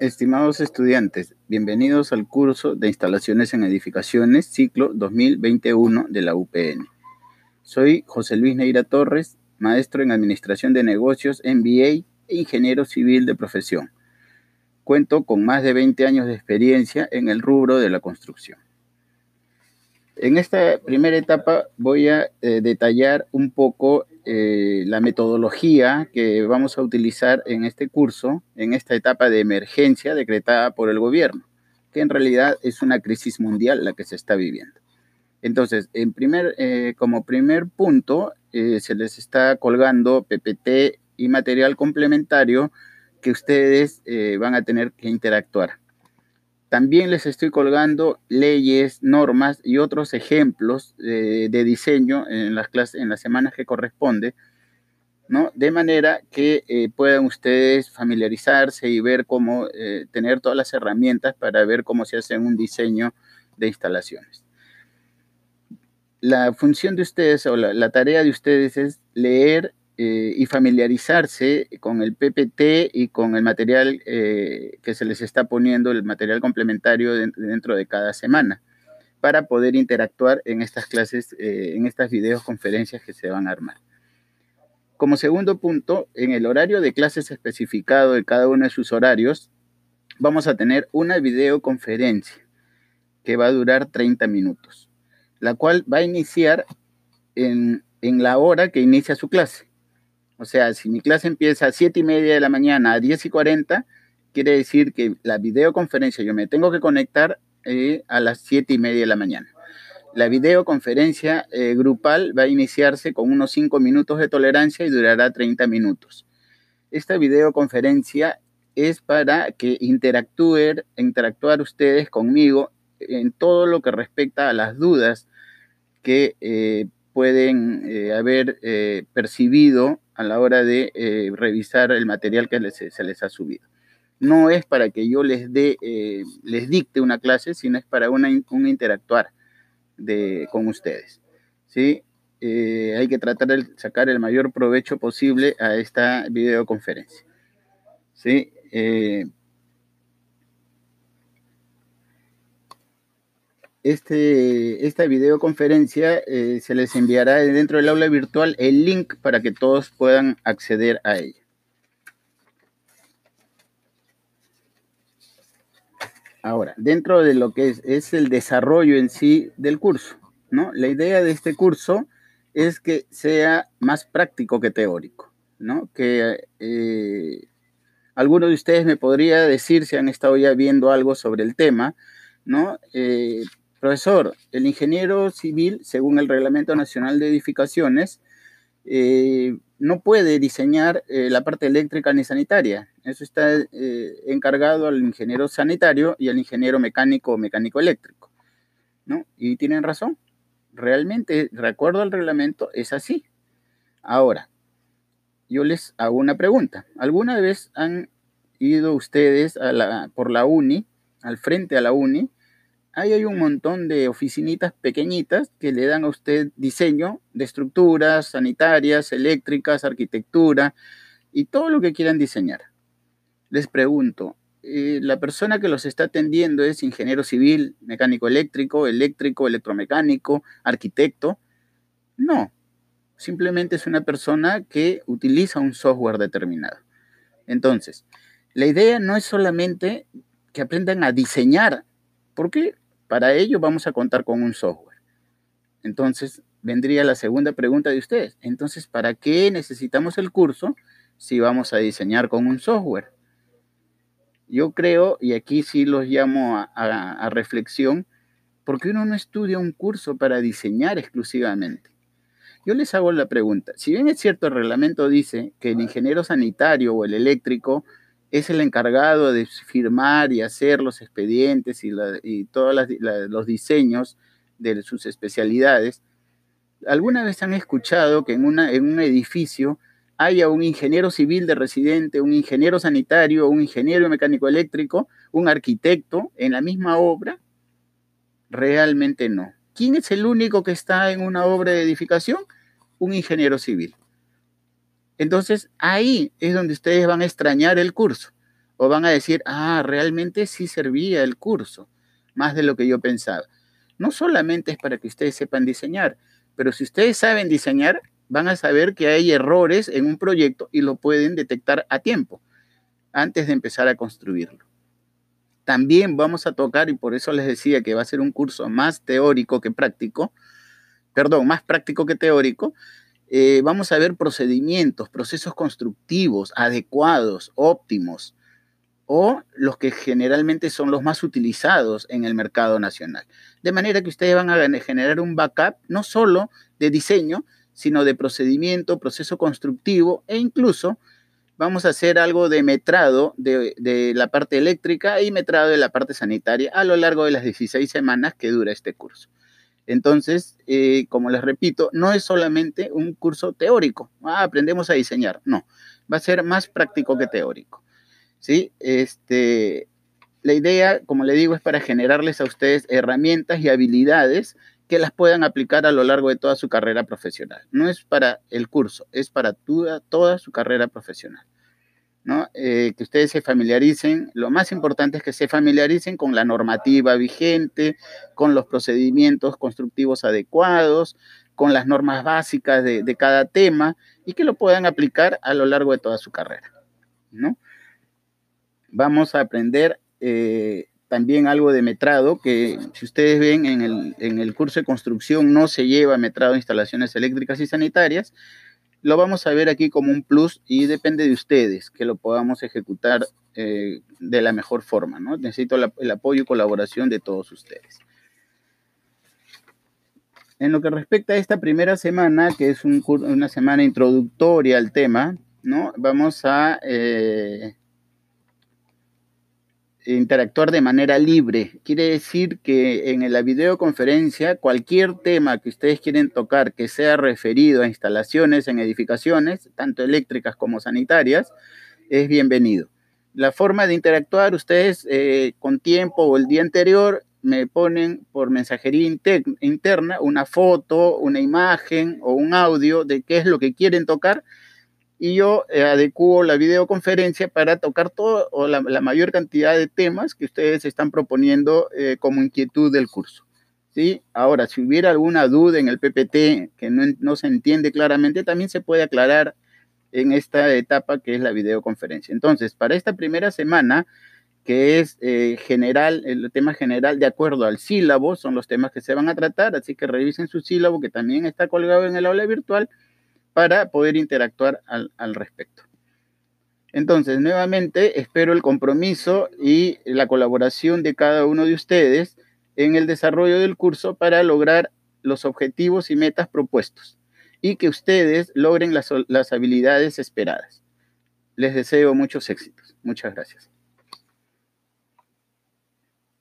Estimados estudiantes, bienvenidos al curso de Instalaciones en Edificaciones, ciclo 2021 de la UPN. Soy José Luis Neira Torres, maestro en Administración de Negocios, MBA e ingeniero civil de profesión. Cuento con más de 20 años de experiencia en el rubro de la construcción. En esta primera etapa voy a eh, detallar un poco eh, la metodología que vamos a utilizar en este curso, en esta etapa de emergencia decretada por el gobierno, que en realidad es una crisis mundial la que se está viviendo. Entonces, en primer, eh, como primer punto, se les está colgando PPT y material complementario que ustedes van a tener que interactuar. También les estoy colgando leyes, normas y otros ejemplos de diseño en las clases, en las semanas que corresponde, ¿no? De manera que eh, puedan ustedes familiarizarse y ver cómo eh, tener todas las herramientas para ver cómo se hace un diseño de instalaciones. La función de ustedes o la tarea de ustedes es leer eh, y familiarizarse con el PPT y con el material eh, que se les está poniendo, el material complementario dentro de cada semana, para poder interactuar en estas clases, eh, en estas videoconferencias que se van a armar. Como segundo punto, en el horario de clases especificado de cada uno de sus horarios, vamos a tener una videoconferencia que va a durar 30 minutos, la cual va a iniciar en, en la hora que inicia su clase. O sea, si mi clase empieza a 7 y media de la mañana a 10 y 40, quiere decir que la videoconferencia yo me tengo que conectar eh, a las 7 y media de la mañana. La videoconferencia eh, grupal va a iniciarse con unos 5 minutos de tolerancia y durará 30 minutos. Esta videoconferencia es para que interactúen, interactuar ustedes conmigo en todo lo que respecta a las dudas que eh, pueden haber percibido a la hora de eh, revisar el material que se les ha subido. No es para que yo les, dé, eh, les dicte una clase, sino es para una, un interactuar de, con ustedes. ¿sí? Eh, hay que tratar de sacar el mayor provecho posible a esta videoconferencia. ¿sí? Este, esta videoconferencia eh, se les enviará dentro del aula virtual el link para que todos puedan acceder a ella. Ahora, dentro de lo que es, el desarrollo en sí del curso, ¿no? La idea de este curso es que sea más práctico que teórico, ¿no? Que eh, de ustedes me podría decir si han estado ya viendo algo sobre el tema, ¿no? Eh, Profesor, el ingeniero civil, según el Reglamento Nacional de Edificaciones, eh, no puede diseñar eh, la parte eléctrica ni sanitaria. Eso está eh, encargado al ingeniero sanitario y al ingeniero mecánico o mecánico eléctrico. ¿no? Y tienen razón. Realmente, de acuerdo al reglamento, es así. Ahora, yo les hago una pregunta. ¿Alguna vez han ido ustedes por la uni, al frente a la uni, hay un montón de oficinitas pequeñitas que le dan a usted diseño de estructuras sanitarias, eléctricas, arquitectura y todo lo que quieran diseñar. Les pregunto, eh, ¿la persona que los está atendiendo es ingeniero civil, mecánico eléctrico, eléctrico, electromecánico, arquitecto? No, simplemente es una persona que utiliza un software determinado. Entonces, la idea no es solamente que aprendan a diseñar, porque para ello vamos a contar con un software. Entonces, vendría la segunda pregunta de ustedes. Entonces, ¿para qué necesitamos el curso si vamos a diseñar con un software? Yo creo, y aquí sí los llamo a, reflexión, porque uno no estudia un curso para diseñar exclusivamente. Yo les hago la pregunta, si bien es cierto el reglamento dice que el ingeniero sanitario o el eléctrico es el encargado de firmar y hacer los expedientes y, todos los diseños de sus especialidades. ¿Alguna vez han escuchado que en, en un edificio haya un ingeniero civil de residente, un ingeniero sanitario, un ingeniero mecánico eléctrico, un arquitecto en la misma obra? Realmente no. ¿Quién es el único que está en una obra de edificación? Un ingeniero civil. Entonces, ahí es donde ustedes van a extrañar el curso. O van a decir, ah, realmente sí servía el curso, más de lo que yo pensaba. No solamente es para que ustedes sepan diseñar, pero si ustedes saben diseñar, van a saber que hay errores en un proyecto y lo pueden detectar a tiempo, antes de empezar a construirlo. También vamos a tocar, y por eso les decía que va a ser un curso más teórico que práctico, perdón, más práctico que teórico, eh, vamos a ver procedimientos, procesos constructivos adecuados, óptimos, o los que generalmente son los más utilizados en el mercado nacional. De manera que ustedes van a generar un backup no solo de diseño, sino de procedimiento, proceso constructivo e incluso vamos a hacer algo de metrado de, la parte eléctrica y metrado de la parte sanitaria a lo largo de las 16 semanas que dura este curso. Entonces, eh, como les repito, no es solamente un curso teórico, ah, aprendemos a diseñar, no, va a ser más práctico que teórico. ¿sí? Este, la idea, como le digo, es para generarles a ustedes herramientas y habilidades que las puedan aplicar a lo largo de toda su carrera profesional. No es para el curso, es para toda, toda su carrera profesional. Eh, que ustedes se familiaricen, lo más importante es que se familiaricen con la normativa vigente, con los procedimientos constructivos adecuados, con las normas básicas de, cada tema y que lo puedan aplicar a lo largo de toda su carrera. ¿no? vamos a aprender eh, también algo de metrado, que si ustedes ven en el, curso de construcción no se lleva metrado de instalaciones eléctricas y sanitarias, lo vamos a ver aquí como un plus y depende de ustedes que lo podamos ejecutar eh, de la mejor forma. ¿no? Necesito el apoyo y colaboración de todos ustedes. En lo que respecta a esta primera semana, que es una semana introductoria al tema, ¿no? vamos a eh, interactuar de manera libre. Quiere decir que en la videoconferencia cualquier tema que ustedes quieren tocar que sea referido a instalaciones en edificaciones, tanto eléctricas como sanitarias, es bienvenido. La forma de interactuar, ustedes eh, con tiempo o el día anterior me ponen por mensajería interna una foto, una imagen o un audio de qué es lo que quieren tocar y yo eh, adecuo la videoconferencia para tocar todo o la, mayor cantidad de temas que ustedes están proponiendo eh, como inquietud del curso. ¿sí? Ahora, si hubiera alguna duda en el PPT que no, se entiende claramente, también se puede aclarar en esta etapa que es la videoconferencia. Entonces, para esta primera semana, que es eh, general, el tema general de acuerdo al sílabo, son los temas que se van a tratar, así que revisen su sílabo que también está colgado en el aula virtual para poder interactuar al, respecto. Entonces, nuevamente, espero el compromiso y la colaboración de cada uno de ustedes en el desarrollo del curso para lograr los objetivos y metas propuestos y que ustedes logren las, las habilidades esperadas. Les deseo muchos éxitos. Muchas gracias.